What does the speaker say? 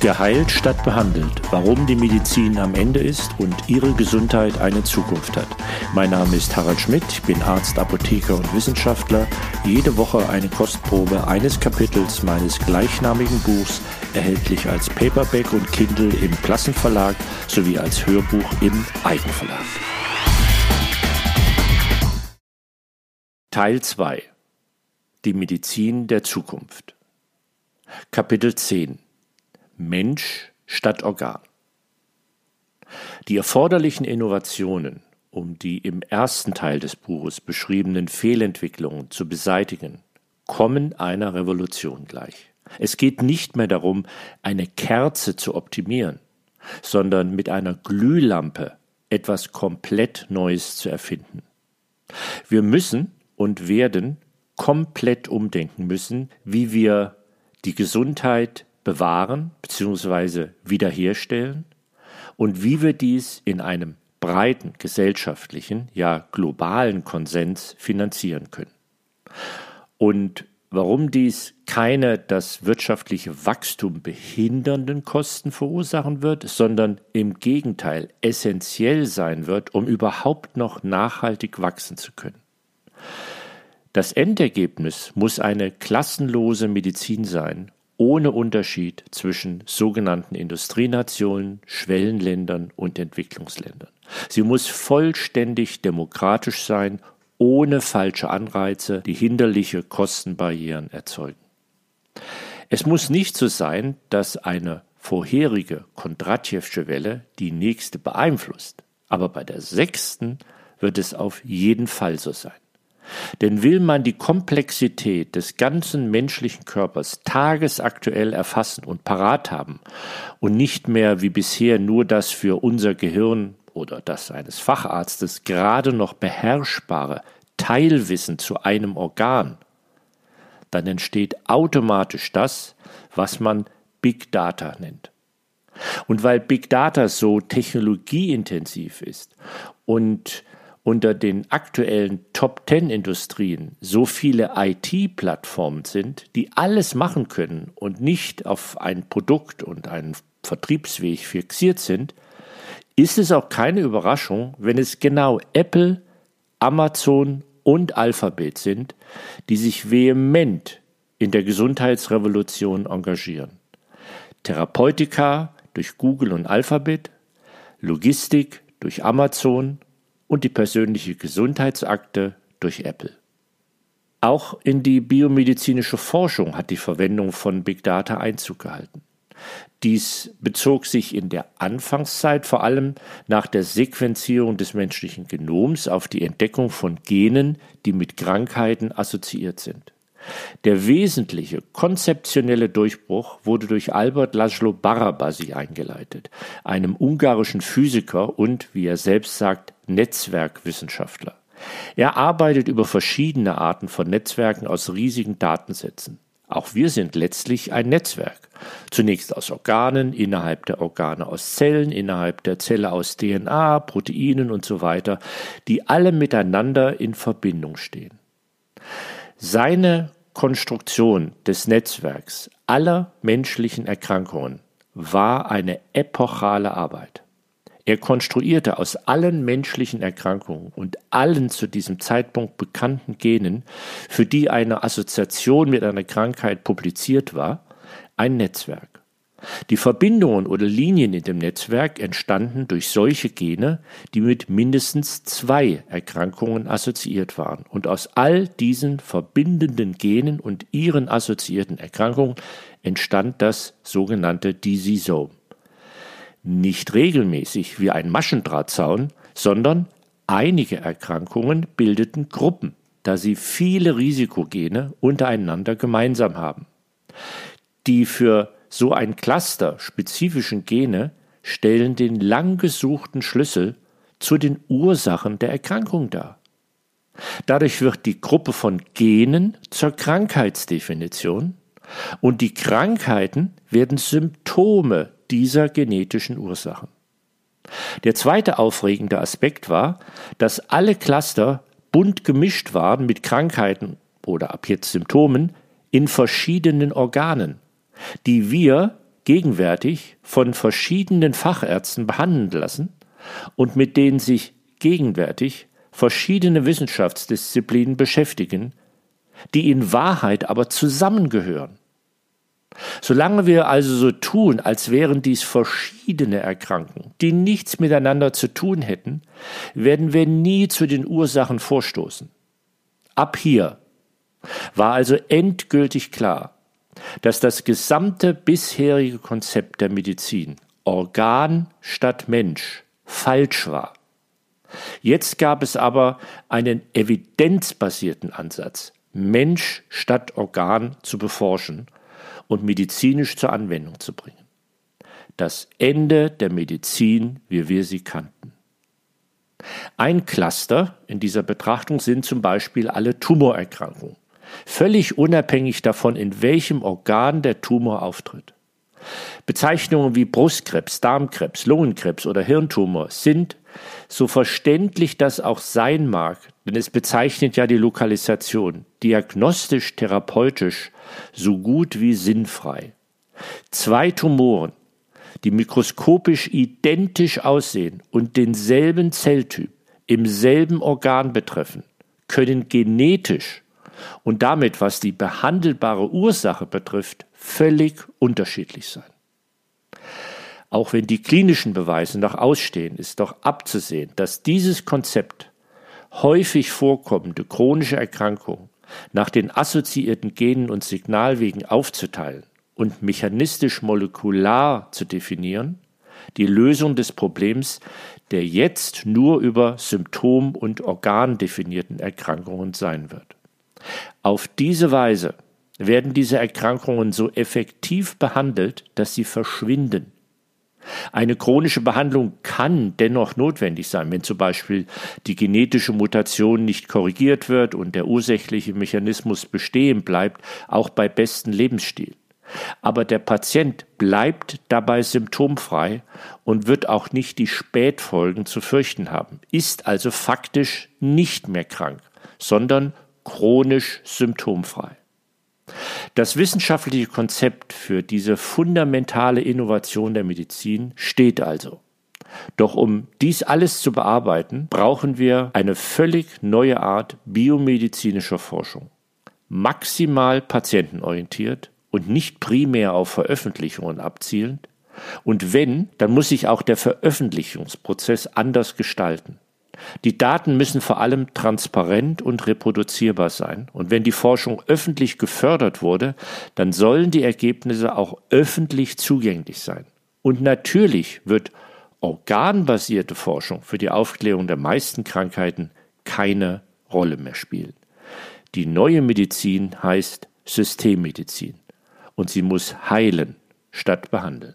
Geheilt statt behandelt. Warum die Medizin am Ende ist und Ihre Gesundheit eine Zukunft hat. Mein Name ist Harald Schmidt, ich bin Arzt, Apotheker und Wissenschaftler. Jede Woche eine Kostprobe eines Kapitels meines gleichnamigen Buchs, erhältlich als Paperback und Kindle im Klassenverlag sowie als Hörbuch im Eigenverlag. Teil 2 Die Medizin der Zukunft Kapitel 10 Mensch statt Organ. Die erforderlichen Innovationen, um die im ersten Teil des Buches beschriebenen Fehlentwicklungen zu beseitigen, kommen einer Revolution gleich. Es geht nicht mehr darum, eine Kerze zu optimieren, sondern mit einer Glühlampe etwas komplett Neues zu erfinden. Wir müssen und werden komplett umdenken müssen, wie wir die Gesundheit bewahren bzw. wiederherstellen und wie wir dies in einem breiten gesellschaftlichen, ja globalen Konsens finanzieren können. Und warum dies keine das wirtschaftliche Wachstum behindernden Kosten verursachen wird, sondern im Gegenteil essentiell sein wird, um überhaupt noch nachhaltig wachsen zu können. Das Endergebnis muss eine klassenlose Medizin sein ohne Unterschied zwischen sogenannten Industrienationen, Schwellenländern und Entwicklungsländern. Sie muss vollständig demokratisch sein, ohne falsche Anreize, die hinderliche Kostenbarrieren erzeugen. Es muss nicht so sein, dass eine vorherige Kondratjewsche Welle die nächste beeinflusst, aber bei der sechsten wird es auf jeden Fall so sein. Denn will man die Komplexität des ganzen menschlichen Körpers tagesaktuell erfassen und parat haben und nicht mehr wie bisher nur das für unser Gehirn oder das eines Facharztes gerade noch beherrschbare Teilwissen zu einem Organ, dann entsteht automatisch das, was man Big Data nennt. Und weil Big Data so technologieintensiv ist und unter den aktuellen Top Ten Industrien so viele IT-Plattformen sind, die alles machen können und nicht auf ein Produkt und einen Vertriebsweg fixiert sind, ist es auch keine Überraschung, wenn es genau Apple, Amazon und Alphabet sind, die sich vehement in der Gesundheitsrevolution engagieren. Therapeutika durch Google und Alphabet, Logistik durch Amazon und die persönliche Gesundheitsakte durch Apple. Auch in die biomedizinische Forschung hat die Verwendung von Big Data Einzug gehalten. Dies bezog sich in der Anfangszeit vor allem nach der Sequenzierung des menschlichen Genoms auf die Entdeckung von Genen, die mit Krankheiten assoziiert sind. Der wesentliche konzeptionelle Durchbruch wurde durch Albert Laszlo Barabasi eingeleitet, einem ungarischen Physiker und, wie er selbst sagt, Netzwerkwissenschaftler. Er arbeitet über verschiedene Arten von Netzwerken aus riesigen Datensätzen. Auch wir sind letztlich ein Netzwerk. Zunächst aus Organen, innerhalb der Organe aus Zellen, innerhalb der Zelle aus DNA, Proteinen und so weiter, die alle miteinander in Verbindung stehen. Seine Konstruktion des Netzwerks aller menschlichen Erkrankungen war eine epochale Arbeit. Er konstruierte aus allen menschlichen Erkrankungen und allen zu diesem Zeitpunkt bekannten Genen, für die eine Assoziation mit einer Krankheit publiziert war, ein Netzwerk. Die Verbindungen oder Linien in dem Netzwerk entstanden durch solche Gene, die mit mindestens zwei Erkrankungen assoziiert waren. Und aus all diesen verbindenden Genen und ihren assoziierten Erkrankungen entstand das sogenannte Diseasome. Nicht regelmäßig wie ein Maschendrahtzaun, sondern einige Erkrankungen bildeten Gruppen, da sie viele Risikogene untereinander gemeinsam haben. Die für so ein Cluster spezifischen Gene stellen den lang gesuchten Schlüssel zu den Ursachen der Erkrankung dar. Dadurch wird die Gruppe von Genen zur Krankheitsdefinition und die Krankheiten werden Symptome dieser genetischen Ursachen. Der zweite aufregende Aspekt war, dass alle Cluster bunt gemischt waren mit Krankheiten oder ab jetzt Symptomen in verschiedenen Organen die wir gegenwärtig von verschiedenen Fachärzten behandeln lassen und mit denen sich gegenwärtig verschiedene Wissenschaftsdisziplinen beschäftigen, die in Wahrheit aber zusammengehören. Solange wir also so tun, als wären dies verschiedene Erkrankungen, die nichts miteinander zu tun hätten, werden wir nie zu den Ursachen vorstoßen. Ab hier war also endgültig klar, dass das gesamte bisherige Konzept der Medizin Organ statt Mensch falsch war. Jetzt gab es aber einen evidenzbasierten Ansatz, Mensch statt Organ zu beforschen und medizinisch zur Anwendung zu bringen. Das Ende der Medizin, wie wir sie kannten. Ein Cluster in dieser Betrachtung sind zum Beispiel alle Tumorerkrankungen, völlig unabhängig davon, in welchem Organ der Tumor auftritt. Bezeichnungen wie Brustkrebs, Darmkrebs, Lungenkrebs oder Hirntumor sind, so verständlich das auch sein mag, denn es bezeichnet ja die Lokalisation, diagnostisch, therapeutisch so gut wie sinnfrei. Zwei Tumoren, die mikroskopisch identisch aussehen und denselben Zelltyp im selben Organ betreffen, können genetisch und damit, was die behandelbare Ursache betrifft, völlig unterschiedlich sein. Auch wenn die klinischen Beweise noch ausstehen, ist doch abzusehen, dass dieses Konzept häufig vorkommende chronische Erkrankungen nach den assoziierten Genen und Signalwegen aufzuteilen und mechanistisch molekular zu definieren, die Lösung des Problems der jetzt nur über Symptom- und Organ definierten Erkrankungen sein wird. Auf diese Weise werden diese Erkrankungen so effektiv behandelt, dass sie verschwinden. Eine chronische Behandlung kann dennoch notwendig sein, wenn zum Beispiel die genetische Mutation nicht korrigiert wird und der ursächliche Mechanismus bestehen bleibt, auch bei bestem Lebensstil. Aber der Patient bleibt dabei symptomfrei und wird auch nicht die Spätfolgen zu fürchten haben, ist also faktisch nicht mehr krank, sondern chronisch symptomfrei. Das wissenschaftliche Konzept für diese fundamentale Innovation der Medizin steht also. Doch um dies alles zu bearbeiten, brauchen wir eine völlig neue Art biomedizinischer Forschung. Maximal patientenorientiert und nicht primär auf Veröffentlichungen abzielend. Und wenn, dann muss sich auch der Veröffentlichungsprozess anders gestalten. Die Daten müssen vor allem transparent und reproduzierbar sein. Und wenn die Forschung öffentlich gefördert wurde, dann sollen die Ergebnisse auch öffentlich zugänglich sein. Und natürlich wird organbasierte Forschung für die Aufklärung der meisten Krankheiten keine Rolle mehr spielen. Die neue Medizin heißt Systemmedizin und sie muss heilen statt behandeln.